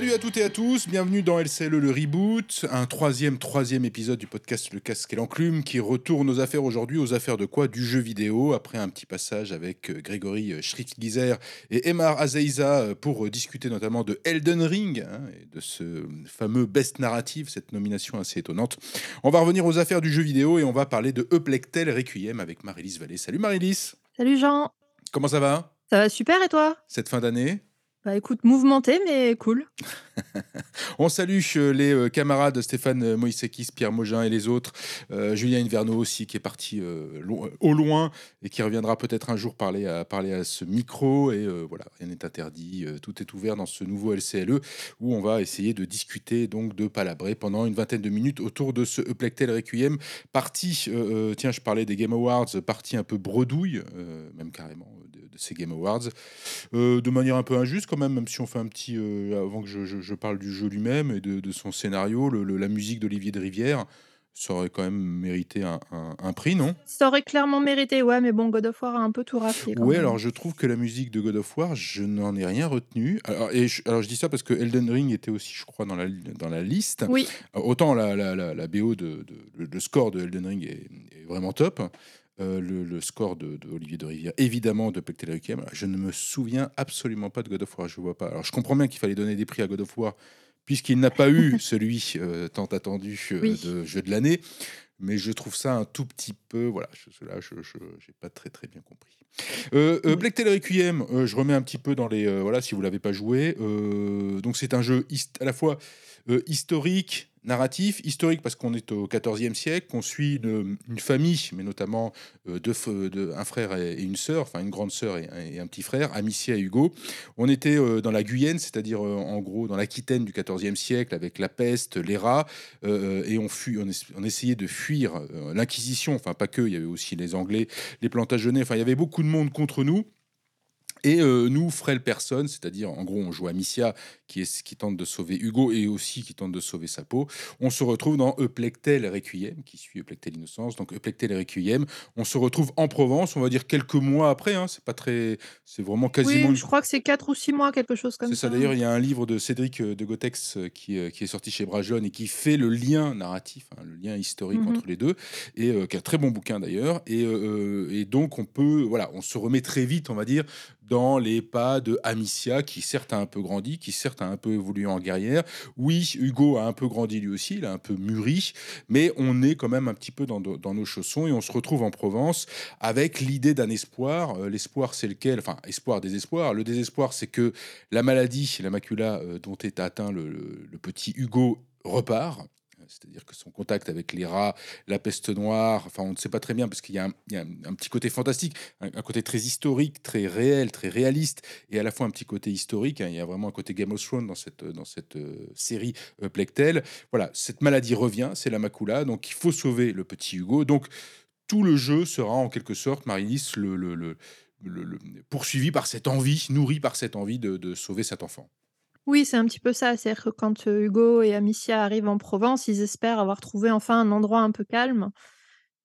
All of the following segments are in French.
Salut à toutes et à tous, bienvenue dans LCLE le reboot, un troisième, troisième épisode du podcast Le Casque et l'Enclume qui retourne aux affaires aujourd'hui, aux affaires de quoi? Du jeu vidéo, après un petit passage avec euh, Grégory Schriftgizer et Emar Azeiza euh, pour euh, discuter notamment de Elden Ring hein, et de ce fameux best narrative, cette nomination assez étonnante. On va revenir aux affaires du jeu vidéo et on va parler de Eplectel Requiem avec Marilys Vallée. Salut Marilys Salut Jean. Comment ça va? Ça va super et toi? Cette fin d'année? Bah écoute, mouvementé, mais cool. On salue euh, les euh, camarades Stéphane euh, Moïsekis, Pierre Mogin et les autres. Julien Inverno aussi, qui est parti au loin et qui reviendra peut-être un jour parler à, parler à ce micro. Et voilà, rien n'est interdit. tout est ouvert dans ce nouveau LCLE où on va essayer de discuter donc de palabrer pendant une vingtaine de minutes autour de ce Eplectel Requiem. Partie, tiens, je parlais des Game Awards, partie un peu bredouille, même carrément ces Game Awards, euh, de manière un peu injuste quand même, même si on fait un petit, euh, avant que je, parle du jeu lui-même et de, son scénario, la musique d'Olivier de Rivière, ça aurait quand même mérité un, prix, non? Ça aurait clairement mérité, ouais, mais bon, God of War a un peu tout raflé. Oui, alors je trouve que la musique de God of War, je n'en ai rien retenu. Alors, et je, alors je dis ça parce que Elden Ring était aussi, je crois, dans la, dans la liste. Oui. Autant la, la, la, BO de, de, le score de Elden Ring est, est vraiment top. Euh, le, score de, Olivier de Rivière, évidemment de Pectel Requiem. Je ne me souviens absolument pas de God of War, je vois pas. Alors je comprends bien qu'il fallait donner des prix à God of War, puisqu'il n'a pas eu celui euh, tant attendu euh, de jeu de l'année. Mais je trouve ça un tout petit peu. Voilà, là, je n'ai pas très très bien compris. Euh, Requiem, je remets un petit peu dans les. voilà, si vous l'avez pas joué. donc c'est un jeu à la fois historique, narratif, historique parce qu'on est au XIVe siècle, qu'on suit une, famille, mais notamment euh, deux, un frère et, une sœur, enfin une grande sœur et, un petit frère, Amicia et Hugo. On était euh, dans la Guyenne, c'est-à-dire euh, en gros dans l'Aquitaine du XIVe siècle avec la peste, les rats, et on, fut, on, essayait de fuir l'Inquisition, enfin pas que, il y avait aussi les Anglais, les Plantagenets, enfin il y avait beaucoup de monde contre nous. Et euh, nous, frêles personnes, c'est-à-dire en gros, on joue Amicia qui, est, qui tente de sauver Hugo et aussi qui tente de sauver sa peau. On se retrouve dans Eplectel Requiem, qui suit Eplectel Innocence. Donc Eplectel Requiem, on se retrouve en Provence, on va dire quelques mois après. Hein, c'est pas très, c'est vraiment quasiment. Oui, je crois que c'est quatre ou six mois, quelque chose comme ça. C'est ça. D'ailleurs, il y a un livre de Cédric euh, de Gotex euh, qui, qui est sorti chez Brajon et qui fait le lien narratif, hein, le lien historique mmh entre les deux, et qui est un très bon bouquin d'ailleurs. Et, et donc on peut, voilà, on se remet très vite, on va dire, dans les pas de Amicia, qui certes a un peu grandi, qui certes a un peu évolué en guerrière. Oui, Hugo a un peu grandi lui aussi, il a un peu mûri, mais on est quand même un petit peu dans, nos chaussons et on se retrouve en Provence avec l'idée d'un espoir. Euh, l'espoir, c'est lequel? Enfin, espoir, désespoir. Le désespoir, c'est que la maladie, la macula euh, dont est atteint le petit Hugo repart c'est-à-dire que son contact avec les rats, la peste noire, enfin on ne sait pas très bien parce qu'il y, a un petit côté fantastique, un, côté très historique, très réel, très réaliste, et à la fois un petit côté historique. Hein. il y a vraiment un côté Game of Thrones dans cette, euh, série euh, Plectel. Voilà, cette maladie revient, c'est la macula, donc il faut sauver le petit Hugo. Donc tout le jeu sera en quelque sorte, Marilis, le, poursuivi par cette envie, nourri par cette envie de sauver cet enfant. Oui, c'est un petit peu ça. C'est-à-dire que quand, Hugo et Amicia arrivent en Provence, ils espèrent avoir trouvé enfin un endroit un peu calme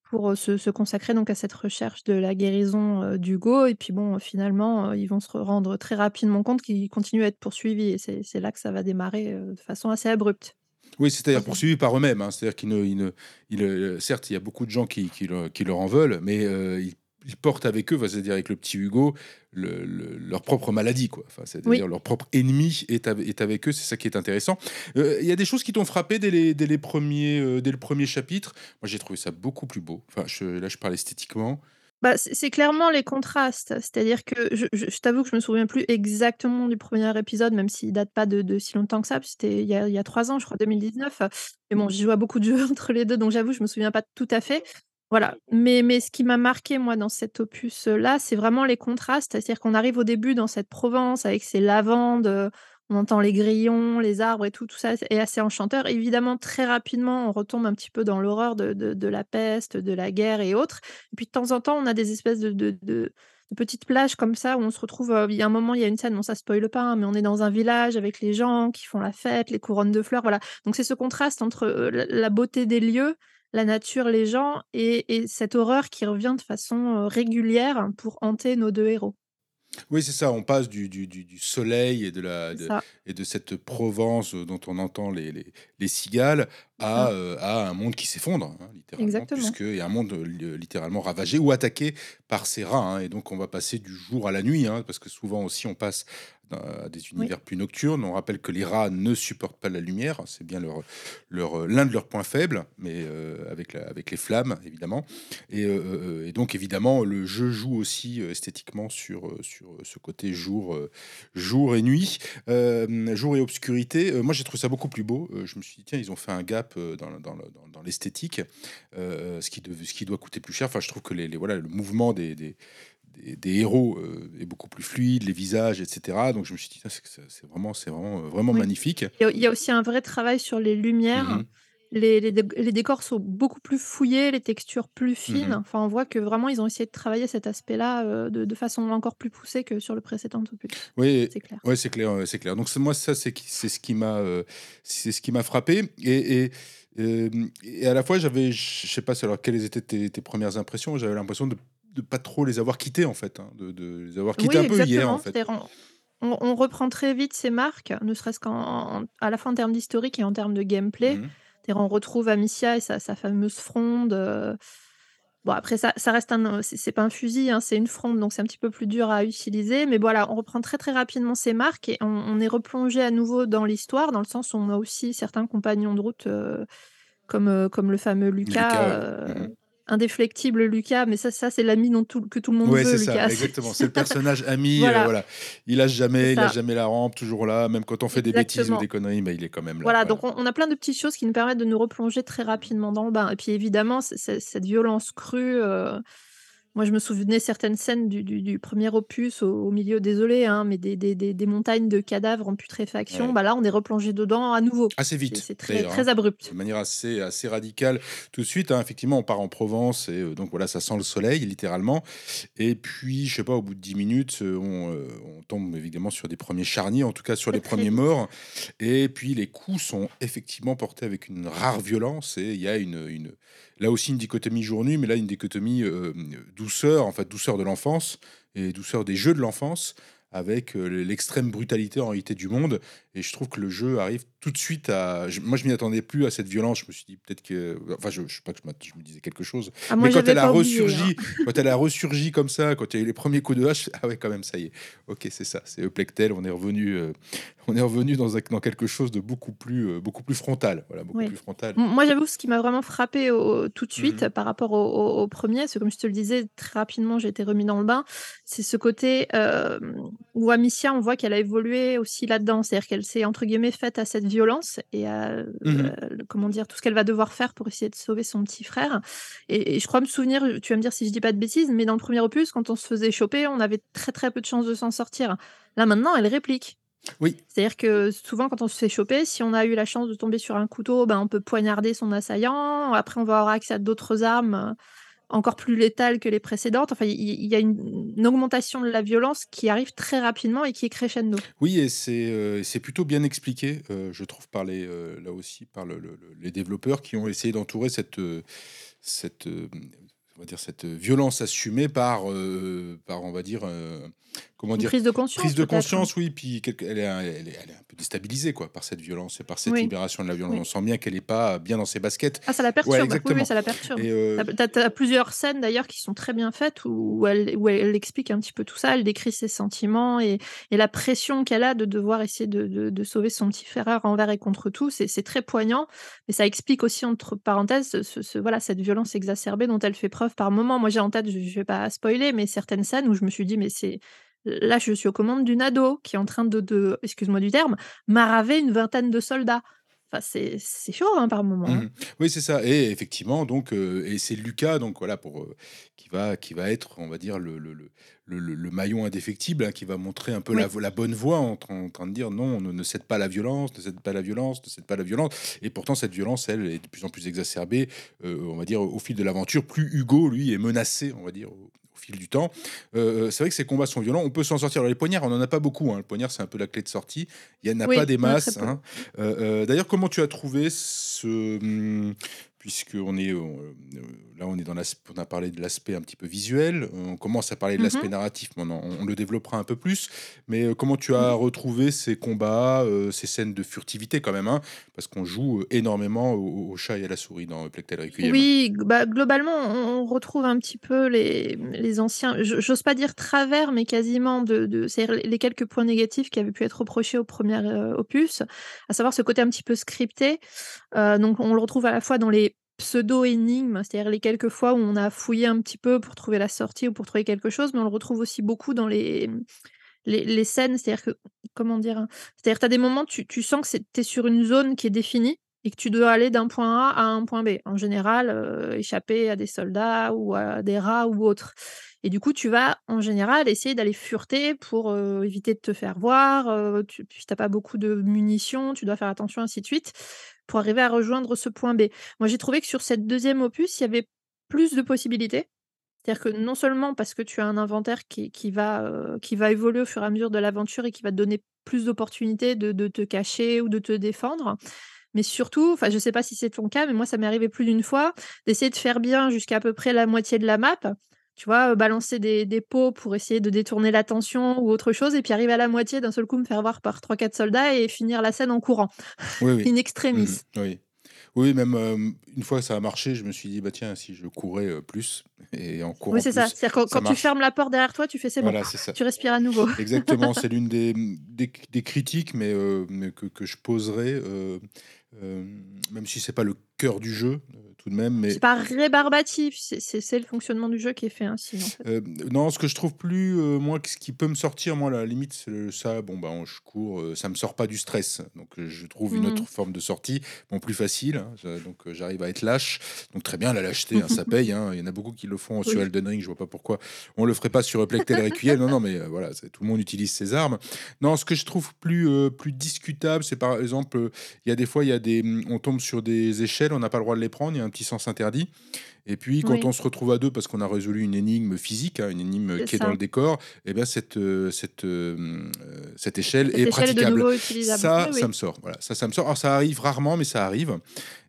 pour, se consacrer donc à cette recherche de la guérison, d'Hugo et puis bon, finalement, ils vont se rendre très rapidement compte qu'ils continuent à être poursuivis et c'est là que ça va démarrer, de façon assez abrupte. Oui, c'est-à-dire poursuivis par eux-mêmes, hein. C'est-à-dire qu'ils ne certes, il y a beaucoup de gens qui leur en veulent, mais ils ils portent avec eux, c'est-à-dire avec le petit Hugo, leur propre maladie, quoi. Enfin, c'est-à-dire leur propre ennemi est, est, avec eux. C'est ça qui est intéressant. Euh, il y a des choses qui t'ont frappé dès, les, dès, les premiers, euh, dès le premier chapitre? Moi, j'ai trouvé ça beaucoup plus beau. Enfin, je, là, je parle esthétiquement. Bah, c'est clairement les contrastes. C'est-à-dire que je, je, t'avoue que je me souviens plus exactement du premier épisode, même s'il date pas de, si longtemps que ça. C'était il, y a, il y a trois ans, je crois, 2019. Mais bon, j'y joue à beaucoup de jeux entre les deux, donc j'avoue, je me souviens pas tout à fait. Voilà, mais mais ce qui m'a marqué moi dans cet opus-là, c'est vraiment les contrastes. C'est-à-dire qu'on arrive au début dans cette Provence avec ses lavandes, on entend les grillons, les arbres et tout, tout ça est assez enchanteur. Évidemment, très rapidement, on retombe un petit peu dans l'horreur de de la peste, de la guerre et autres. Et puis de temps en temps, on a des espèces de de petites plages comme ça où on se retrouve, il y a un moment, il y a une scène, bon ça spoile pas, hein, mais on est dans un village avec les gens qui font la fête, les couronnes de fleurs, voilà. Donc c'est ce contraste entre, la beauté des lieux la nature, les gens et, cette horreur qui revient de façon régulière pour hanter nos deux héros. Oui, c'est ça, on passe du du du du soleil et de la de et de cette Provence, dont on entend les les les cigales. À, heu, à un monde qui s'effondre, hein, littéralement, Exactement. puisque et un monde, li littéralement ravagé ou attaqué par ces rats, hein et donc on va passer du jour à la nuit, hein, parce que souvent aussi on passe à des Oui. univers plus nocturnes. On rappelle que les rats ne supportent pas la lumière, c'est bien leur leur, heu, l'un de leurs points faibles, mais, avec la avec les flammes évidemment et et donc évidemment le jeu joue aussi, esthétiquement sur, sur, ce côté jour, jour et nuit, jour et obscurité. Moi j'ai trouvé ça beaucoup plus beau, je me suis dit: «Tiens, ils ont fait un gap, heu, dans le dans le dans dans l'esthétique», heu, ce qui dev ce qui doit coûter plus cher. Enfin, je trouve que les les voilà, le mouvement des des des des héros, heu, est beaucoup plus fluide, les visages et cetera. Donc je me suis dit: «Tiens, c'est vraiment c'est vraiment, heu, vraiment Oui. magnifique». Il y a aussi un vrai travail sur les lumières. mh. Les les les décors sont beaucoup plus fouillés, les textures plus Mmh fines. Enfin, on voit que vraiment ils ont essayé de travailler cet aspect-là, heu, de de façon encore plus poussée que sur le précédent opus. Oui, C'est clair. ouais, c'est clair, c'est clair. Donc c'est moi ça, c'est ce qui m'a, heu, c'est ce qui m'a frappé et et hem et à la fois j'avais je sais pas, alors quelles étaient tes tes 1res impressions? J'avais l'impression de de pas trop les avoir quittés en fait, hein, de de les avoir Oui, quittés un peu hier en fait. On reprend très vite ces marques, ne serait-ce qu'en en à la fois en termes d'historique et en termes de gameplay. Mmh on retrouve Amicia et sa sa fameuse fronde, heu, bon après ça ça reste un, c'est pas un fusil, hein, c'est une fronde, donc c'est un petit peu plus dur à utiliser. Mais voilà, on reprend très, très rapidement ces marques et on on est replongé à nouveau dans l'histoire, dans le sens où on a aussi certains compagnons de route, heu, comme, heu, comme le fameux Lucas, Mmh mh. Indéflectible Lucas, mais ça ça c'est l'ami que tout le monde Ouais, veut c'est ça, exactement. C'est le personnage ami, voilà. Il lâche jamais il lâche jamais la rampe, toujours là, même quand on fait des bêtises ou des conneries, bah, il est quand même là, Voilà, voilà. donc on on a plein de petites choses qui nous permettent de nous replonger très rapidement dans le bain et puis évidemment, c c cette violence crue, heu, moi je me souvenais certaines scènes du du du 1er opus au au milieu, désolée, hein, mais des des des des montagnes de cadavres en putréfaction. Ouais. Bah, là, on est replongé dedans à nouveau. Assez vite c'est très, hein, très abrupt. de manière assez assez radicale tout de suite, hein. Effectivement, on part en Provence et heu, donc voilà, ça sent le soleil littéralement et puis je sais pas, au bout de 10 minutes, heu, on, heu, on tombe évidemment sur des 1ers charniers, en tout cas sur les très 1ers vite. morts et puis les coups sont effectivement portés avec une rare violence et il y a une une là aussi une dichotomie jour-nuit, mais là une dichotomie, hem, douceur, en fait, douceur de l'enfance et douceur des jeux de l'enfance avec, heu, l'extrême brutalité en réalité du monde et je trouve que le jeu arrive tout de suite à moi je m'y attendais plus à cette violence. Je me suis dit: «Peut-être que» enfin je je sais pas que je me disais quelque chose, Ah mais quand elle a oublié, hein. ressurgi quand elle a ressurgi comme ça, quand il y a eu les 1ers coups de hache, «Ah ouais, quand même, ça y est. OK, c'est ça, c'est Euplectel, on est revenu, heu, on est revenu dans un dans quelque chose de beaucoup plus, heu, beaucoup plus frontal». Voilà, beaucoup Oui. plus frontal. Moi j'avoue ce qui m'a vraiment frappé au tout de Mmh suite par rapport au au au 1er, parce que comme je te le disais, très rapidement j'ai été remis dans le bain, c'est ce côté, hem, où Amicia, on voit qu'elle a évolué aussi là-dedans. C'est-à-dire qu'elle s'est entre guillemets «faite à cette violence» et à, Mmh mh. le comment dire? Tout ce qu'elle va devoir faire pour essayer de sauver son petit frère et et je crois me souvenir, tu vas me dire si je dis pas de bêtises, mais dans le 1er opus, quand on se faisait choper, on avait très, très peu de chances de s'en sortir. Là maintenant, elle réplique. Oui. C'est-à-dire que souvent quand on se fait choper, si on a eu la chance de tomber sur un couteau, ben, on peut poignarder son assaillant. Après, on va avoir accès à d'autres armes, encore plus létales que les précédentes. Enfin, il y a une augmentation de la violence qui arrive très rapidement et qui est crescendo. Oui et c'est, c'est plutôt bien expliqué, heu, je trouve par les, heu, là aussi par le le le les développeurs qui ont essayé d'entourer cette, heu, cette, on va dire cette, violence assumée par, heu, par on va dire, heu, comment Une dire? prise de Prise conscience de peut-être? conscience, oui, puis elle est elle est elle est un peu déstabilisée quoi par cette violence et par cette Oui. libération de la violence. Oui. On sent bien qu'elle est pas bien dans ses baskets. Ah ça la Ouais, perturbe. Oui, oui, exactement ça la perturbe. Tu heu as plusieurs scènes d'ailleurs qui sont très bien faites où elle où elle explique un petit peu tout ça. Elle décrit ses sentiments et et la pression qu'elle a de devoir essayer de de de sauver son petit frère envers et contre tout. C'est très poignant, mais ça explique aussi entre parenthèses ce voilà, cette violence exacerbée dont elle fait preuve par moments. Moi j'ai en tête, je je vais pas spoiler, mais certaines scènes où je me suis dit: «Mais c'est là je suis aux commandes d'une ado qui est en train de excuse-moi du terme, maraver une vingtaine de soldats». Enfin c'est chaud, hein, par Mmh moment, hein. mh. Oui, c'est ça et effectivement donc heu et c'est Lucas donc voilà pour, heu, qui va qui va être, on va dire le le le le maillon indéfectible, hein, qui va montrer un peu la Oui. la bonne voie en train en train de dire: «Non, ne ne cède pas la violence, ne cède pas la violence, ne cède pas la violence» et pourtant cette violence, elle, est de plus en plus exacerbée, heu, on va dire au fil de l'aventure. Plus Hugo, lui, est menacé, on va dire au au fil du temps. Heu heu, c'est vrai que ces combats sont violents. On peut s'en sortir. Alors les poignards, on en a pas beaucoup, hein. Le poignard, c'est un peu la clé de sortie. Il y en a pas des masses, hein. D'ailleurs, comment tu as trouvé ce, mmh, puisqu'on est, euh, là, on est dans on a parlé de l'aspect un petit peu visuel, on commence à parler de l'aspect mh. narratif, mais on, en- on le développera un peu plus. Mais euh, comment tu as Mmh retrouvé ces combats, euh, ces scènes de furtivité quand même, hein, parce qu'on joue euh, énormément au, au chat et à la souris dans Plectel Requiem. Oui, bah, globalement, on retrouve un petit peu les les anciens j'ose pas dire travers, mais quasiment de les quelques points négatifs qui avaient pu être reprochés au premier er opus, à savoir ce côté un petit peu scripté. Heu, donc on le retrouve à la fois dans les pseudo-énigmes, c'est-à-dire les quelques fois où on a fouillé un petit peu pour trouver la sortie ou pour trouver quelque chose, mais on le retrouve aussi beaucoup dans les, les scènes, c'est-à-dire que comment dire? C'est-à-dire tu as des moments, tu tu sens que tu es sur une zone qui est définie et que tu dois aller d'un point A à un point B. En général, heu, échapper à des soldats ou à des rats ou autres et du coup, tu vas, en général, essayer d'aller fureter pour, heu, éviter de te faire voir, heu, tu puis tu as pas beaucoup de munitions, tu dois faire attention, ainsi de suite, pour arriver à rejoindre ce point B. Moi, j'ai trouvé que sur cette deuxième opus, il y avait plus de possibilités. C'est-à-dire que non seulement parce que tu as un inventaire qui qui va, heu, qui va évoluer au fur et à mesure de l'aventure et qui va te donner plus d'opportunités de de te cacher ou de te défendre, mais surtout, enfin, je sais pas si c'est ton cas, mais moi, ça m'est arrivé plus d'une fois d'essayer de faire bien jusqu'à à peu près la moitié de la map. Tu vois, balancer des des pots pour essayer de détourner l'attention ou autre chose et puis arriver à la moitié, d'un seul coup, me faire voir par trois quatre soldats et finir la scène en courant, Oui, oui. in Mmh extremis. Oui. Oui, même, une fois que ça a marché, je me suis dit: «Bah, tiens, si je courais, plus et en Oui, courant c'est ça. C'est-à-dire quand quand tu marche». fermes la porte derrière toi, tu fais: «C'est bon», Voilà, ça. tu respires à nouveau. Exactement, c'est l'une des, mmh, des des critiques, mais, mais que que je poserai, même si c'est pas le cœur du jeu, heu, tout de même, C'est mais pas rébarbatif, c'est c'est c'est le fonctionnement du jeu qui est fait ainsi, en fait. Heu, non, ce que je trouve plus, heu, moi, ce qui peut me sortir, moi, à la limite, c'est ça, bon, ben, je cours, heu, ça me sort pas du stress. Donc, je trouve une Mmh autre forme de sortie, bon, plus facile, hein, donc, j'arrive à être lâche. Donc très bien, la lâcheté, hein, ça paye, hein. Il y en a beaucoup qui le font sur. Elden Ring, je vois pas pourquoi on le ferait pas sur, heu, Plectel Requiem. Non, non, mais, voilà, c'est tout le monde utilise ses armes. Non, ce que je trouve plus, plus discutable, c'est par exemple, il y a des fois, il y a des, on tombe sur des on n'a pas le droit de les prendre, il y a un petit sens interdit. Et puis quand Oui. on se retrouve à 2 parce qu'on a résolu une énigme physique, hein, une énigme qui est dans le décor, et ben cette, heu, cette, hem, heu, cette échelle Cette est échelle est de praticable. nouveau utilisable. Oui, Ça, me sort, voilà, ça, ça me sort. Alors ça arrive rarement, mais ça arrive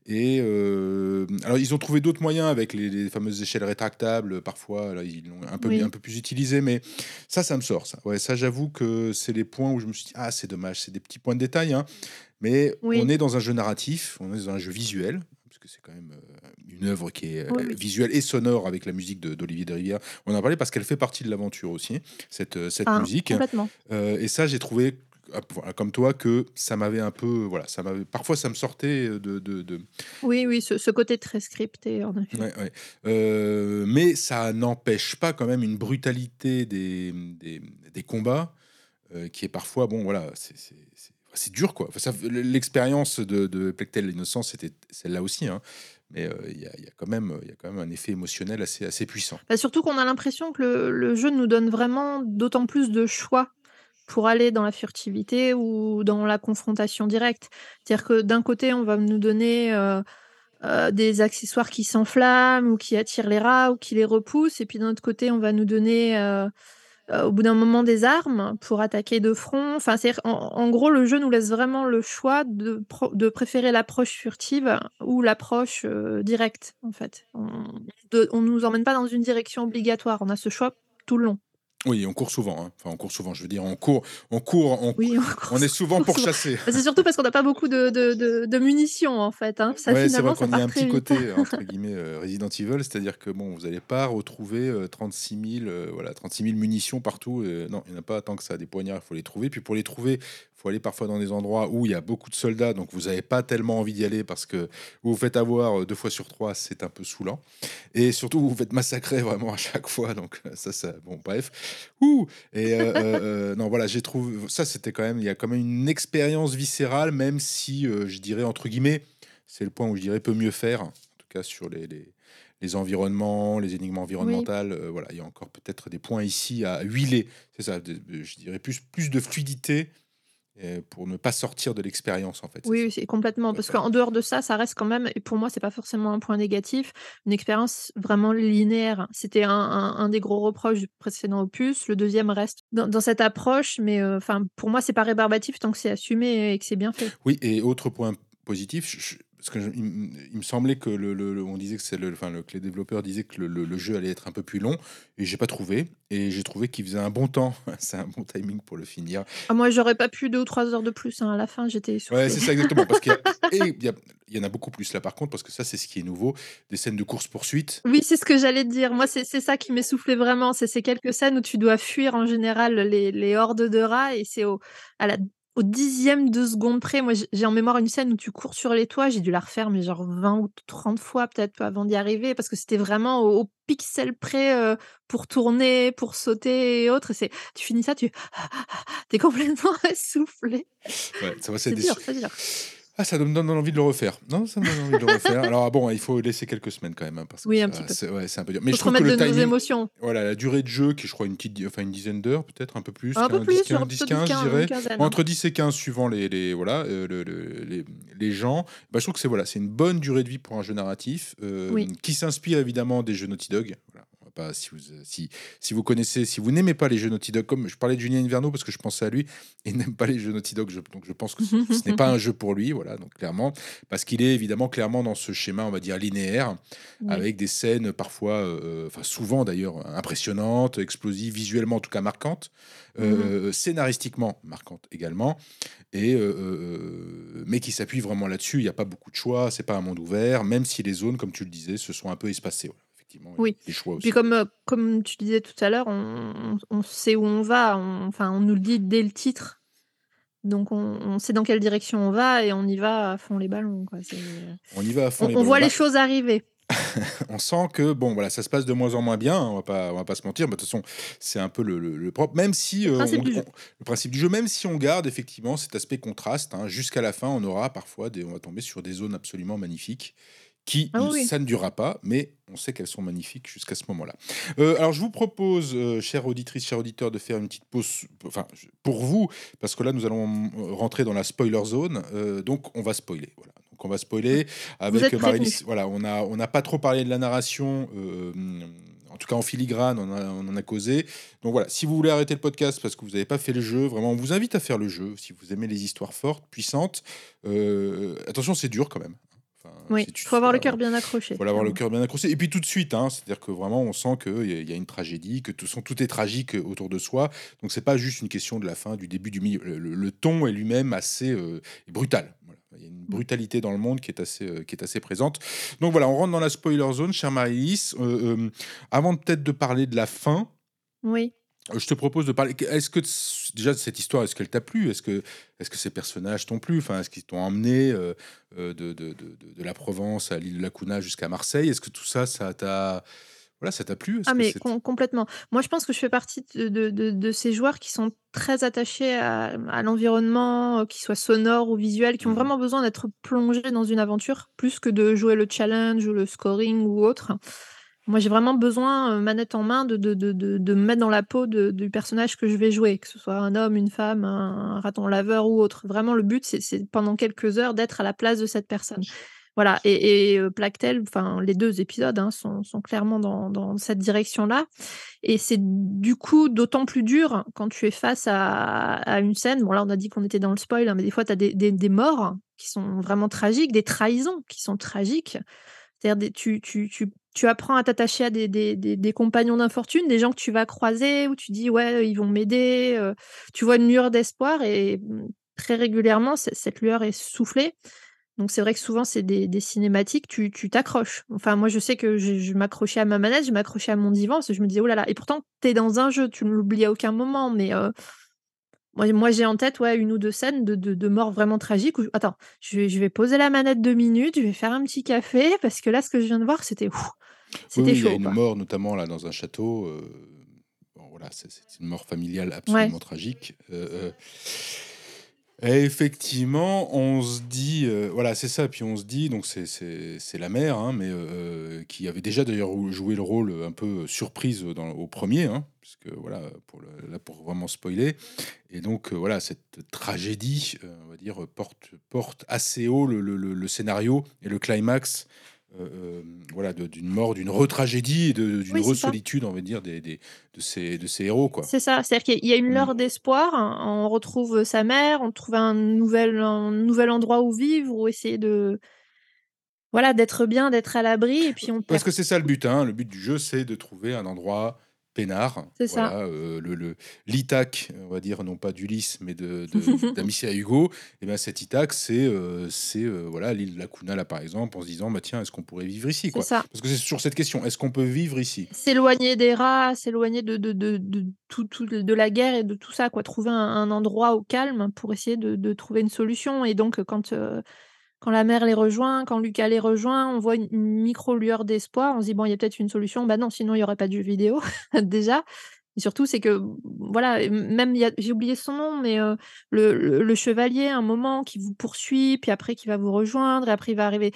et hem, alors ils ont trouvé d'autres moyens avec les les fameuses échelles rétractables, parfois, là, ils l'ont un peu un peu plus utilisé, mais ça, ça me sort, ça. Ouais, ça, j'avoue que c'est les points où je me suis dit: «Ah, c'est dommage», c'est des petits points de détail, hein, mais on Oui. est dans un jeu narratif, on est dans un jeu visuel, parce que c'est quand même, heu, une œuvre qui est, Oui, oui. visuelle et sonore avec la musique de d'Olivier Derivière. On en a parlé parce qu'elle fait partie de l'aventure aussi, cette, cette Ah, musique, complètement. et ça, j'ai trouvé, comme toi, que ça m'avait un peu, voilà, ça m'avait parfois, ça me sortait, de de de Oui, oui, ce ce côté très scripté, en effet. Ouais, ouais, heu, mais ça n'empêche pas quand même une brutalité des, des, des combats, heu, qui est parfois, bon, voilà, c'est dur, quoi. Enfin, l'expérience de de Plectel: Innocence, c'était celle-là aussi, hein, mais, heu, il y a il y a quand même, il quand même un effet émotionnel assez assez puissant. Bah, surtout qu'on a l'impression que le le jeu nous donne vraiment d'autant plus de choix pour aller dans la furtivité ou dans la confrontation directe. C'est-à-dire que d'un côté, on va nous donner, heu heu, des accessoires qui s'enflamment ou qui attirent les rats ou qui les repoussent et puis d'un autre côté, on va nous donner, heu, au bout d'un moment, des armes pour attaquer de front. Enfin, en gros, le jeu nous laisse vraiment le choix de de préférer l'approche furtive ou l'approche, directe, en fait. On on nous emmène pas dans une direction obligatoire, on a ce choix tout le long. Oui, on court souvent, hein, enfin, on court souvent, je veux dire, on court on court on Oui, on on est court souvent court souvent. pourchassés. Bah, c'est surtout parce qu'on n'a pas beaucoup de de de de munitions, en fait, hein. Ça, Ouais, c'est vrai qu'on a un petit vite. côté, entre guillemets, heu, Resident Evil, c'est-à-dire que, bon, vous allez pas retrouver, heu, 36 000, heu, voilà, 36 000 munitions partout, non, il y en a pas tant que ça. Des poignards, il faut les trouver, puis pour les trouver, il faut aller parfois dans des endroits où il y a beaucoup de soldats, donc vous avez pas tellement envie d'y aller parce que vous vous faites avoir, heu, 2 fois sur 3, c'est un peu saoulant et surtout, vous vous faites massacrer vraiment à chaque fois, donc heu, ça ça bon, bref. Ouh et heu, non, voilà, j'ai trouv ça, c'était quand même il y a quand même une expérience viscérale, même si, je dirais, entre guillemets, c'est le point où je dirais: «Peut mieux faire», en tout cas sur les les les environnements, les énigmes Oui. environnementales, voilà, il y a encore peut-être des points ici à huiler. C'est ça, de de je dirais plus plus de fluidité, pour ne pas sortir de l'expérience, en fait, Oui, c'est complètement, parce qu'en dehors de ça, ça reste quand même et pour moi, c'est pas forcément un point négatif, une expérience vraiment linéaire. C'était un un un des gros reproches du précédent opus. Le 2e reste dans dans cette approche, mais heu, enfin, pour moi, c'est pas rébarbatif tant que c'est assumé et que c'est bien fait. Oui et autre point positif, ch parce que je- il, me semblait que le, le- le- on disait que c'est le, enfin, le- que les développeurs disaient que le, jeu allait être un peu plus long, et j'ai pas trouvé, et j'ai trouvé qu'il faisait un bon temps. c'est un bon timing pour le finir. Ah, moi, j'aurais pas pu 2 ou 3 heures de plus, hein. À la fin, j'étais Ouais, c'est ça exactement. Parce qu'il y, y, y en a beaucoup plus là, par contre, parce que ça, c'est ce qui est nouveau, des scènes de course poursuite. Oui, c'est ce que j'allais dire. Moi, c'est c'est ça qui m'essoufflait vraiment. C'est ces quelques scènes où tu dois fuir en général les, les hordes de rats et c'est au, à la, au dixième de seconde près. Moi, j'ai en mémoire une scène où tu cours sur les toits. J'ai dû la refaire, mais genre 20 ou 30 fois peut-être avant d'y arriver parce que c'était vraiment au, au pixel près euh, pour tourner, pour sauter et autres. Et c'est, tu finis ça, tu es complètement essoufflé. Ouais, ça va, C'est dur, c'est dur. Ah, ça me donne envie de le refaire. Non, ça me donne envie de le refaire. Alors, bon, il faut laisser quelques semaines quand même. hein, parce que Oui, un ça- petit peu. c'est ouais, c'est un peu dur. Mais Faut je trouve que le timing, émotions. voilà, la durée de jeu, qui est, je crois, une, petite, enfin, une dizaine d'heures, peut-être un peu plus. Un peu 15, plus, 10, sur 15, 10, 15, je dirais. quinzaine. hein. Entre 10 et 15 suivant les, les, voilà, euh, le- le- les, les gens. Bah, je trouve que c'est voilà, c'est une bonne durée de vie pour un jeu narratif euh, Oui. qui s'inspire évidemment des jeux Naughty Dog. Voilà, pas, si, vous, si, si vous connaissez, si vous n'aimez pas les jeux Naughty Dog, comme je parlais de Julien Inverno parce que je pensais à lui, et n'aime pas les jeux Naughty Dog, je- donc je pense que ce, ce n'est pas un jeu pour lui, voilà, donc clairement, parce qu'il est évidemment clairement dans ce schéma, on va dire linéaire, Oui. avec des scènes parfois, euh, enfin souvent d'ailleurs impressionnantes, explosives, visuellement en tout cas marquantes, euh, scénaristiquement marquantes également, et euh, euh, mais qui s'appuie vraiment là-dessus. Il n'y a pas beaucoup de choix, c'est pas un monde ouvert, même si les zones, comme tu le disais, se sont un peu espacées. voilà, effectivement, Oui. des choix aussi. Puis comme, euh, comme tu disais tout à l'heure, on, on- on sait où on va, on- enfin on nous le dit dès le titre. Donc on, on sait dans quelle direction on va et on y va à fond les ballons. quoi. On y va à fond. On, les on voit Bah, les choses arriver. on sent que bon voilà ça se passe de moins en moins bien hein, on va pas on va pas se mentir mais de toute façon c'est un peu le, le- le propre même si euh, principe on- on- le principe du jeu même si on garde effectivement cet aspect contraste hein, jusqu'à la fin on aura parfois des on va tomber sur des zones absolument magnifiques qui Ah oui. ça ne durera pas mais on sait qu'elles sont magnifiques jusqu'à ce moment-là Euh, alors je vous propose euh, chère auditrice chers auditeurs de faire une petite pause enfin pour vous parce que là nous allons euh, rentrer dans la spoiler zone euh, donc on va spoiler voilà donc on va spoiler avec. Voilà, on a on n'a pas trop parlé de la narration. en tout cas, en filigrane, on, a- on en a causé. Donc voilà, si vous voulez arrêter le podcast parce que vous n'avez pas fait le jeu, vraiment, on vous invite à faire le jeu. Si vous aimez les histoires fortes, puissantes, attention, c'est dur quand même. Oui, si il tu- faut avoir le cœur bien accroché. faut avoir le cœur bien accroché. Et puis tout de suite, hein, c'est-à-dire que vraiment, on sent qu'il y, a- il une tragédie, que tout, est tragique autour de soi. Donc c'est pas juste une question de la fin, du début, du milieu. Le, le- le ton est lui-même assez euh, brutal. Voilà. Il y a une brutalité dans le monde qui est assez, euh, qui est assez présente. Donc voilà, on rentre dans la spoiler zone, chère Marie-Lys. Euh, avant peut-être de parler de la fin, Oui. Euh, je te propose de parler. Est-ce que déjà cette histoire, est-ce qu'elle t'a plu? Est-ce que, est-ce que ces personnages t'ont plu? Enfin, est-ce qu'ils t'ont emmené euh, euh, de, de, de, de- la Provence à l'île de la Cuna jusqu'à Marseille? Est-ce que tout ça, ça t'a, voilà, ça t'a plu? Ah mais com- complètement. Moi je pense que je fais partie de, de- de- de ces joueurs qui sont très attachés à, à l'environnement, euh, qu'il soit sonore ou visuel, qui ont Mhm. vraiment besoin d'être plongés dans une aventure, plus que de jouer le challenge ou le scoring ou autre. Moi j'ai vraiment besoin, euh, manette en main, de, de, de, de, me mettre dans la peau du personnage que je vais jouer, que ce soit un homme, une femme, un, raton laveur ou autre. Vraiment le but c'est pendant quelques heures d'être à la place de cette personne. Voilà, et, et euh, Plactel, enfin les deux épisodes hein, sont, sont clairement dans, dans cette direction-là. Et c'est du coup d'autant plus dur quand tu es face à, à une scène. Bon, là, on a dit qu'on était dans le spoil, hein, mais des fois, tu as des, des- des morts qui sont vraiment tragiques, des trahisons qui sont tragiques. C'est-à-dire, tu, tu, tu apprends à t'attacher à des, des, des- compagnons d'infortune, des gens que tu vas croiser, où tu dis, ouais, ils vont m'aider. euh, tu vois une lueur d'espoir et mm, très régulièrement, cette lueur est soufflée. Donc c'est vrai que souvent c'est des, cinématiques, tu t'accroches. Enfin moi je sais que je, m'accrochais à ma manette, je m'accrochais à mon divan que je me disais oh là là. Et pourtant tu es dans un jeu, tu ne l'oublies à aucun moment. Mais euh, moi, moi, j'ai en tête ouais une ou deux scènes de, de, de morts vraiment tragiques. Où, je- attends, je vais, je vais poser la manette deux minutes, je vais faire un petit café parce que là ce que je viens de voir c'était ouf, Oui, c'était oui, il y a une mort notamment là dans un château. euh, bon, voilà, c'est c'est une mort familiale absolument tragique. Euh, euh, effectivement, on se dit, euh, voilà, c'est ça. Puis on se dit, donc c'est la mère, hein, mais euh, qui avait déjà d'ailleurs joué le rôle un peu surprise dans, au premier, hein, puisque voilà, pour là pour vraiment spoiler. Et donc euh, voilà, cette tragédie, euh, on va dire, porte porte assez haut le- le- le scénario et le climax. Euh, euh, voilà, d'une mort, d'une retragédie, d'une Oui, re-solitude, on va dire, des, des- de, ces, de ces héros, quoi. C'est ça, c'est-à-dire qu'il y a une Mm. lueur d'espoir. On retrouve sa mère, on trouve un nouvel, un nouvel endroit où vivre, ou essayer de, Voilà, d'être bien, d'être à l'abri et puis on Parce que c'est ça le but, hein. Le but du jeu, c'est de trouver un endroit peinard. C'est ça. Voilà, heu, le le l'Ithac, on va dire, non pas d'Ulysse, mais de de d'Amicia Hugo. Et ben, cet Ithac, c'est, heu, c'est, heu, voilà, l'île Lacuna, là, par exemple, en se disant: «Bah, tiens, est-ce qu'on pourrait vivre ici, quoi?» ça. parce que c'est toujours cette question: «Est-ce qu'on peut vivre ici?» S'éloigner des rats, s'éloigner de de de de tout tout de la guerre et de tout ça, quoi. Trouver un un endroit au calme pour essayer de de trouver une solution et donc quand, heu, quand la mère les rejoint, quand Lucas les rejoint, on voit une micro lueur d'espoir. On se dit: «Bon, il y a peut-être une solution». Bah, non, sinon il y aurait pas de jeu vidéo, déjà et surtout, c'est que, voilà, même j'ai oublié son nom, mais heu, le le chevalier, un moment, qui vous poursuit, puis après qui va vous rejoindre et après il va arriver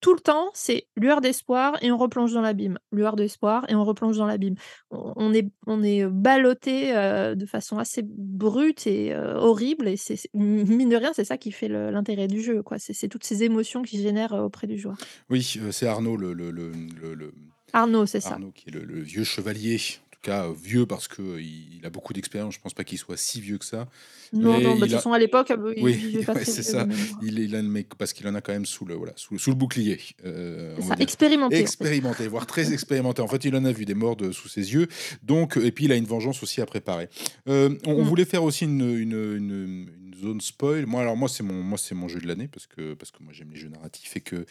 tout le temps, c'est lueur d'espoir et on replonge dans l'abîme, lueur d'espoir et on replonge dans l'abîme. On est on est, heu, ballottés, heu, de façon assez brute et heu, horrible et c'est mine de rien, c'est ça qui fait l'intérêt du jeu, quoi. C'est toutes ces émotions qu'il génère, heu, auprès du joueur. Oui, c'est Arnaud le le le, Arnaud, c'est ça. Arnaud qui est le vieux chevalier, tout cas, heu, vieux parce qu'il il a beaucoup d'expérience. Je pense pas qu'il soit si vieux que ça, Non, non, mais bah, de toute façon, à l'époque, heu, il oui, ouais, c'est ça. Il a le mec parce qu'il en a quand même sous le, voilà, sous sous le bouclier, on ça, va expérimenté, en fait. Expérimenté, voire très expérimenté. En fait, il en a vu des morts de sous ses yeux, donc et puis il a une vengeance aussi à préparer. On on Mmh. voulait faire aussi une une une zone spoil. Moi, alors moi, c'est mon moi, c'est mon jeu de l'année parce que parce que moi, j'aime les jeux narratifs et que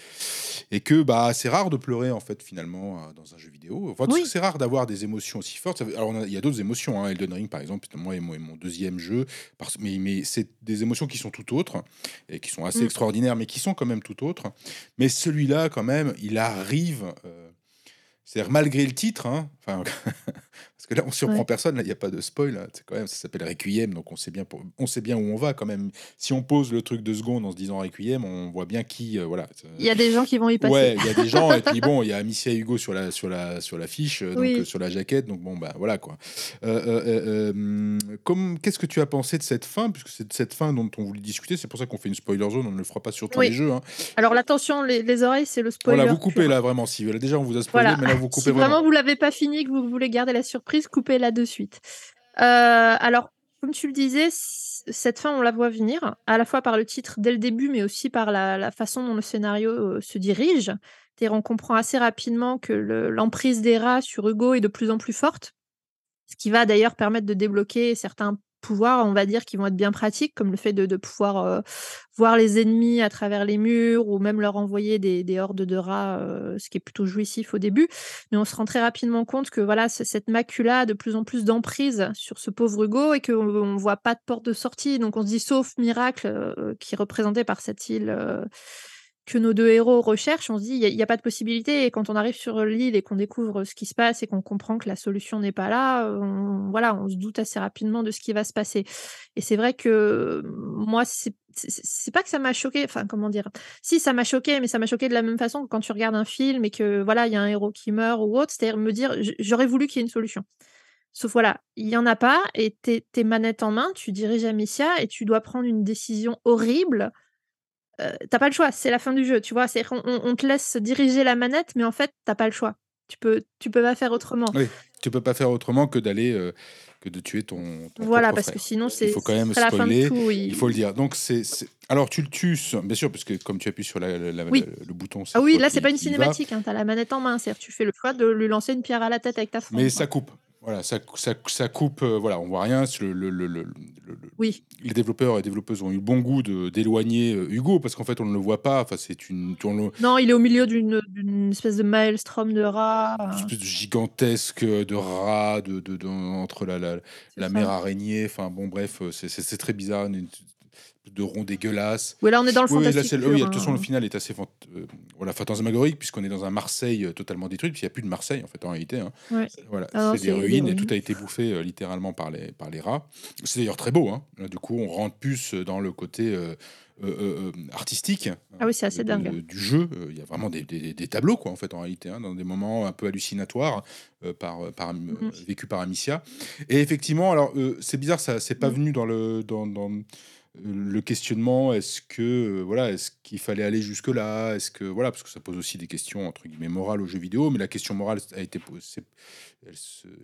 et que, bah, c'est rare de pleurer, en fait, finalement, heu, dans un jeu vidéo. Enfin, Oui. c'est rare d'avoir des émotions aussi fortes. Alors il y a d'autres émotions, hein. Elden Ring, par exemple, moi, est mon 2e jeu parce mais mais c'est des émotions qui sont tout autres et qui sont assez Mmh. extraordinaires, mais qui sont quand même tout autres. Mais celui-là, quand même, il arrive, heu, c'est-à-dire malgré le titre, hein, enfin, parce que là, on surprend Ouais. personne, là, il y a pas de spoil, là. C'est quand même ça s'appelle Requiem, donc on sait bien pour on sait bien où on va quand même. Si on pose le truc 2 secondes en se disant Requiem, on voit bien qui, heu, voilà, Il y a des gens qui vont y passer. ouais, il y a des gens et puis bon, il y a Amicia Hugo sur la sur la sur l'affiche, heu, donc heu, Oui. sur la jaquette, donc bon, bah, voilà, quoi. Comme qu'est-ce que tu as pensé de cette fin? Puisque c'est de cette fin dont on voulait discuter, c'est pour ça qu'on fait une spoiler zone, on ne le fera pas sur tous les jeux, hein. Alors là, attention, les les oreilles, c'est le Voilà, spoiler vous coupez là, vraiment, si déjà, on vous a spoilé, Voilà, mais là, vous coupez si vraiment vraiment. vous l'avez pas fini, que vous voulez garder la surprise, coupez là de suite. Heu, alors, comme tu le disais, cette fin, on la voit venir, à la fois par le titre dès le début, mais aussi par la façon dont le scénario, heu, se dirige. C'est-à-dire, on comprend assez rapidement que le l'emprise des rats sur Hugo est de plus en plus forte. Ce qui va d'ailleurs permettre de débloquer certains pouvoirs, on va dire, qui vont être bien pratiques, comme le fait de pouvoir, heu, voir les ennemis à travers les murs ou même leur envoyer des des hordes de rats, heu, ce qui est plutôt jouissif au début. Mais on se rend très rapidement compte que, voilà, ce cette macula a de plus en plus d'emprise sur ce pauvre Hugo et qu'on on voit pas de porte de sortie. Donc on se dit, sauf miracle, heu, qui est représenté par cette île, que nos 2 héros recherchent, on se dit: «Il y a pas de possibilité» et quand on arrive sur l'île et qu'on découvre ce qui se passe et qu'on comprend que la solution n'est pas là, on voilà, on se doute assez rapidement de ce qui va se passer et c'est vrai que, moi, c'est c'est pas que ça m'a choquée, enfin, comment dire? Si, ça m'a choquée, mais ça m'a choquée de la même façon que quand tu regardes un film et que, voilà, il y a un héros qui meurt ou autre. C'est-à-dire me dire: «J j'aurais voulu qu'il y ait une solution». Sauf, voilà, il y en a pas et tu es tu es manette en main, tu diriges Amicia et tu dois prendre une décision horrible. Heu, tu as pas le choix, c'est la fin du jeu, tu vois? Qu'on on on te laisse diriger la manette, mais en fait, tu as pas le choix. Tu peux tu peux pas faire autrement. Oui, tu peux pas faire autrement que d'aller, heu, que de tuer ton ton Voilà, parce que sinon, Il c'est faut ce quand même serait la fin de spoiler, tout, il faut le il dire. Donc c'est c'est alors tu le tues bien sûr, parce que comme tu appuies sur la la la Oui. le bouton, c'est Ah oui, là, c'est pas une cinématique, hein, tu as la manette en main. C'est-à-dire, tu fais le choix de lui lancer une pierre à la tête avec ta fronde, Mais quoi. ça coupe. Voilà, ça ça ça coupe, heu, voilà, on voit rien. Le Oui. les développeurs et développeuses ont eu le bon goût d'éloigner, heu, Hugo parce qu'en fait, on ne le voit pas. Enfin, c'est une Non, il est au milieu d'une espèce de maelstrom de rats, Une heu espèce de gigantesque, heu, de rat, de de de entre la la la mère araignée, enfin bon, bref, c'est très bizarre, une de rond dégueulasse. Oui, là, on est dans le Oui, oui, là, fantastique c'est pur, oui, de toute façon, le hein. final est assez fant heu, voilà, fantasmagorique puisqu'on est dans un Marseille, heu, totalement détruit, puisqu'il y a plus de Marseille, en fait, en réalité, hein. Ouais. Voilà, Ah c'est des des ruines et tout a été bouffé, heu, littéralement par les par les rats. C'est d'ailleurs très beau, hein. Là, du coup, on rentre plus dans le côté, artistique, hein, Ah oui, c'est de assez dingue. du jeu. Il y a vraiment des des des tableaux, quoi, en fait, en réalité, hein, dans des moments un peu hallucinatoires, par, par vécus par Amicia et effectivement, alors, c'est bizarre, ça c'est pas Mmh. venu dans le dans dans, le questionnement, est-ce que, voilà, est-ce qu'il fallait aller jusque-là? Est-ce que voilà, parce que ça pose aussi des questions entre guillemets «morales» aux jeux vidéo, mais la question morale a été posée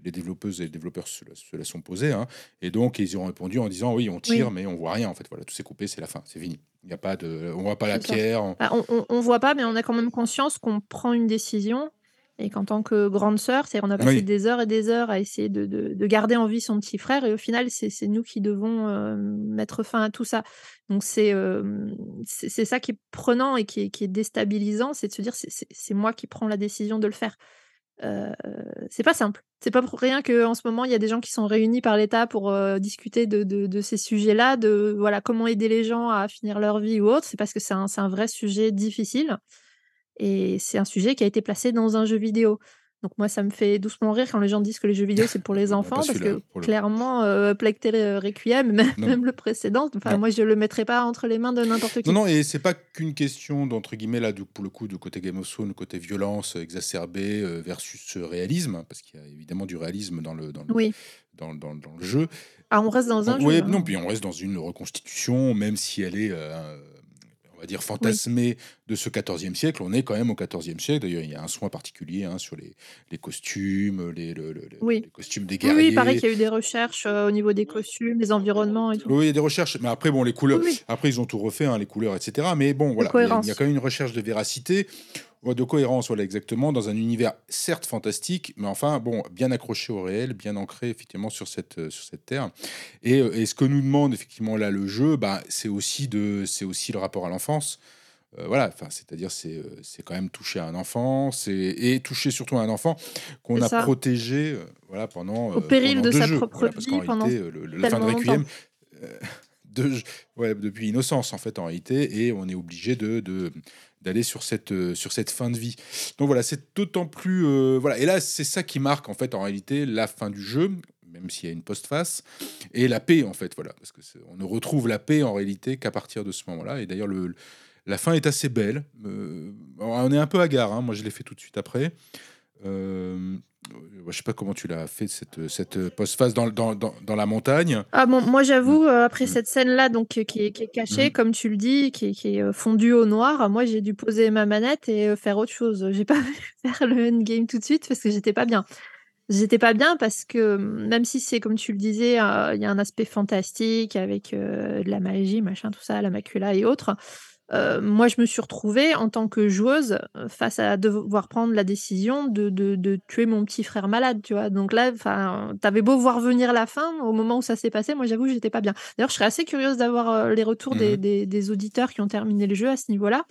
les développeuses et les développeurs se la, se la sont posées, hein, et donc ils ont répondu en disant: «Oui, on tire, Oui. mais on voit rien en fait, voilà, tout s'est coupé, c'est la fin, c'est fini. Il y a pas de on voit pas la pierre, on» Bah, on on on voit pas, mais on a quand même conscience qu'on prend une décision et qu'en tant que grande sœur, on a passé oui. des heures et des heures à essayer de de de garder en vie son petit frère et au final, c'est nous qui devons, heu, mettre fin à tout ça. Donc c'est, hem, c'est ça qui est prenant et qui est qui est déstabilisant, c'est de se dire: «C'est moi qui prends la décision de le faire». Heu, c'est pas simple. C'est pas pour rien qu'en ce moment, il y a des gens qui sont réunis par l'État pour, heu, discuter de de de ces sujets-là, de voilà, comment aider les gens à finir leur vie ou autre. C'est parce que c'est un c'est un vrai sujet difficile et c'est un sujet qui a été placé dans un jeu vidéo. Donc moi, ça me fait doucement rire quand les gens disent que les jeux vidéo, c'est pour les Bah, pas enfants parce que le clairement, heu, Plague Tale, heu, Requiem, même Non, non. même le précédent, enfin Non. moi, je le mettrais pas entre les mains de n'importe Non, qui. non, et c'est pas qu'une question d'entre guillemets là, du pour le coup, de côté Game of Thrones, côté violence exacerbée, heu, versus, réalisme, hein, parce qu'il y a évidemment du réalisme dans le dans le Oui. dans dans dans le jeu. Ah, on reste dans un jeu, hein. non, puis on reste dans une reconstitution, même si elle est, va dire Oui. fantasmée de ce XIVe siècle, on est quand même au XIVe siècle. D'ailleurs, il y a un soin particulier, hein, sur les les costumes, les le le le Oui. les costumes des Oui, oui, il paraît guerriers. qu'il y a eu des recherches, heu, au niveau des costumes, des environnements et tout. Oui, il y a des recherches, mais après bon, les couleurs Oui, oui, après ils ont tout refait, hein, les couleurs et cetera, mais bon, voilà, il y a il y a cohérence. quand même une recherche de véracité, de cohérence, voilà, exactement, dans un univers certes fantastique, mais enfin, bon, bien accroché au réel, bien ancré effectivement sur cette, heu, sur cette terre et heu et ce que nous demande effectivement là le jeu, bah, c'est aussi de aussi le rapport à l'enfance. Heu, voilà, enfin, c'est-à-dire c'est, quand même toucher à un enfant, c'est et toucher surtout à un enfant qu'on a ça. protégé, voilà, pendant, Au péril pendant de 2 sa jeux. propre Voilà, parce vie pendant réalité, le le la fin de. Requiem, de ouais, depuis Innocence, en fait, en réalité et on est obligé de de d'aller sur cette, heu, sur cette fin de vie. Donc voilà, c'est d'autant plus, heu, voilà. Et là, c'est ça qui marque, en fait, en réalité, la fin du jeu, même s'il y a une postface et la paix, en fait, voilà, parce que on ne retrouve la paix, en réalité, qu'à partir de ce moment-là. Et d'ailleurs le la fin est assez belle, heu, on est un peu hagard, hein, moi je l'ai fait tout de suite après. Heu, je sais pas comment tu l'as fait cette, cette, postface dans dans dans dans la montagne? Ah bon, moi j'avoue, heu, après Mmh. cette scène-là donc qui est qui est cachée Mmh. comme tu le dis, qui est qui est, heu, fondue au noir, moi j'ai dû poser ma manette et heu, faire autre chose. J'ai pas faire le endgame tout de suite parce que j'étais pas bien. J'étais pas bien parce que, mmh, même si c'est comme tu le disais, il y a un aspect fantastique avec, de la magie, machin, tout ça, la macula et autres. Heu, moi, je me suis retrouvée en tant que joueuse, heu, face à devoir prendre la décision de de de tuer mon petit frère malade, tu vois? Donc là, enfin, tu avais beau voir venir la fin, au moment où ça s'est passé, moi, j'avoue, j'étais pas bien. D'ailleurs, je serais assez curieuse d'avoir, heu, les retours des Mmh des des auditeurs qui ont terminé le jeu à ce niveau-là.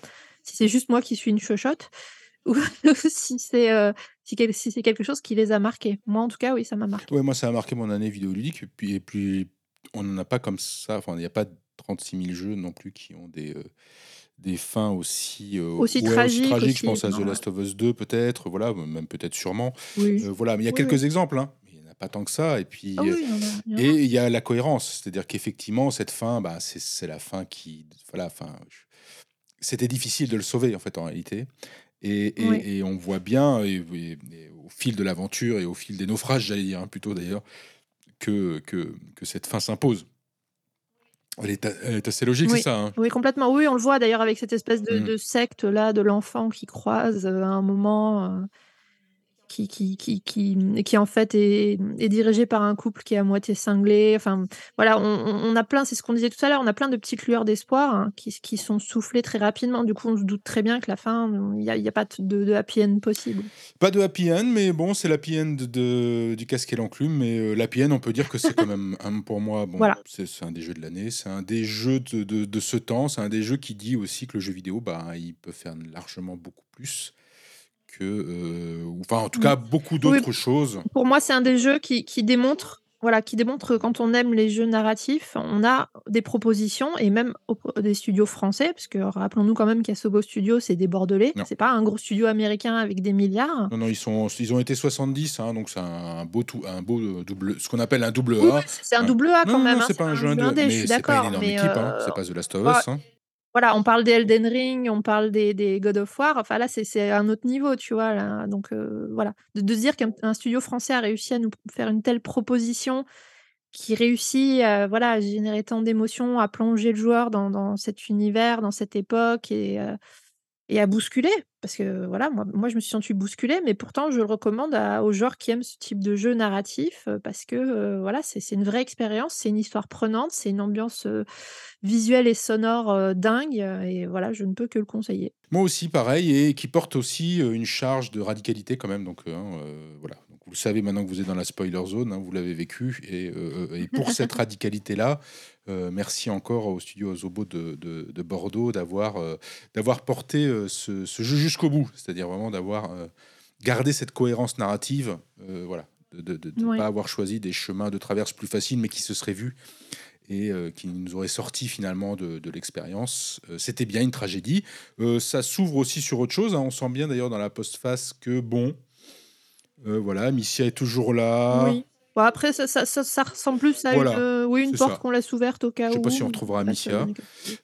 Si c'est juste moi qui suis une chochotte ou si c'est, heu, si quel si c'est quelque chose qui les a marqués. Moi, en tout cas, oui, ça m'a marqué. Ouais, moi, ça a marqué mon année vidéoludique et puis et puis on n'en a pas comme ça, enfin, il n'y a pas 36 000 jeux non plus qui ont des, heu, des fins aussi, heu, Aussi ouais, aussi tragique, tragiques. Je pense à The. Last of Us 2 peut-être, voilà, même peut-être sûrement. Oui. Heu, voilà, mais il y a Oui, oui. quelques exemples, hein, mais il y en a pas tant que ça et Ah puis, oui, il et il y a la cohérence. C'est-à-dire qu'effectivement cette fin, bah, c'est c'est la fin qui voilà, je c'était difficile de le sauver, en fait, en réalité et Oui. et on voit bien et au fil de l'aventure et au fil des naufrages, j'allais dire, hein, plutôt d'ailleurs, que que que cette fin s'impose. Elle est a elle est assez logique, c'est ça, hein? oui, complètement. Oui, on le voit d'ailleurs avec cette espèce de Mmh. de secte-là, de l'enfant qui croise, heu, à un moment, heu, qui qui qui qui, qui en fait est est dirigé par un couple qui est à moitié cinglé. Enfin, voilà, on a plein c'est ce qu'on disait tout à l'heure, on a plein de petites lueurs d'espoir, hein, qui sont soufflées très rapidement. Du coup, on se doute très bien que la fin, il y a pas de de happy end possible. Pas de happy end, mais bon, c'est l'happy end de du casque et l'enclume, mais heu, l'happy end, on peut dire que c'est quand même un pour moi, bon, Voilà. c'est c'est un des jeux de l'année, c'est un des jeux de de de ce temps, c'est un des jeux qui dit aussi que le jeu vidéo, bah, il peut faire largement beaucoup plus que, ou enfin, en tout cas, beaucoup Oui, d'autres choses. pour moi, c'est un des jeux qui qui démontre voilà, qui démontre que quand on aime les jeux narratifs, on a des propositions et même des studios français, parce que rappelons-nous quand même qu'Asobo Studio, c'est des bordelais, c'est pas un gros studio américain avec des milliards. non, non, ils sont ils ont été 70, hein, donc c'est un beau tout un beau, heu, double ce qu'on appelle un double oui, A, c'est un hein. double A quand non, non, même, hein, c'est pas un jeu indé, mais c'est pas une énorme mais équipe, hein, heu, c'est pas The Last of Us, hein. Voilà, on parle des Elden Ring, on parle des God of War, enfin là, c'est un autre niveau, tu vois? Là, donc heu, voilà. De dire qu'un un studio français a réussi à nous faire une telle proposition qui réussit, heu, voilà, à générer tant d'émotions, à plonger le joueur dans cet univers, dans cette époque et heu et à bousculer. Parce que voilà, moi moi je me suis sentie bousculée, mais pourtant je le recommande à aux joueurs qui aiment ce type de jeu narratif, heu, parce que, heu, voilà, c'est une vraie expérience, c'est une histoire prenante, c'est une ambiance, heu, visuelle et sonore, dingue, et voilà, je ne peux que le conseiller. Moi aussi, pareil, et qui porte aussi euh, une charge de radicalité quand même. Donc, euh, hein, euh, voilà. Vous le savez maintenant que vous êtes dans la spoiler zone, hein, vous l'avez vécu. Et, euh, et pour cette radicalité-là, euh, merci encore au studio Zobo de, de- de Bordeaux d'avoir euh, d'avoir porté ce, ce jeu jusqu'au bout. C'est-à-dire vraiment d'avoir gardé cette cohérence narrative. voilà. De ne Ouais. pas avoir choisi des chemins de traverse plus faciles, mais qui se seraient vus et euh, qui nous aurait sorti finalement de, de l'expérience. Euh, C'était bien une tragédie. Euh, ça s'ouvre aussi sur autre chose. hein. On sent bien d'ailleurs dans la postface que bon, euh, voilà, Missia est toujours là. Oui. Bon après ça ça ça ça ressemble plus à Voilà, une, heu, oui, une porte qu'on laisse ouverte au cas où. Je sais pas si on retrouvera Amicia,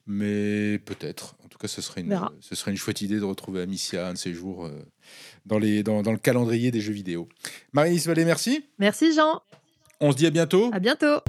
mais peut-être. En tout cas, ce serait une, ce serait une chouette idée de retrouver Amicia un de ces jours euh, dans, les, dans, dans le calendrier des jeux vidéo. Marie-Lise Vallée, merci. Merci Jean, On se dit à bientôt. à bientôt.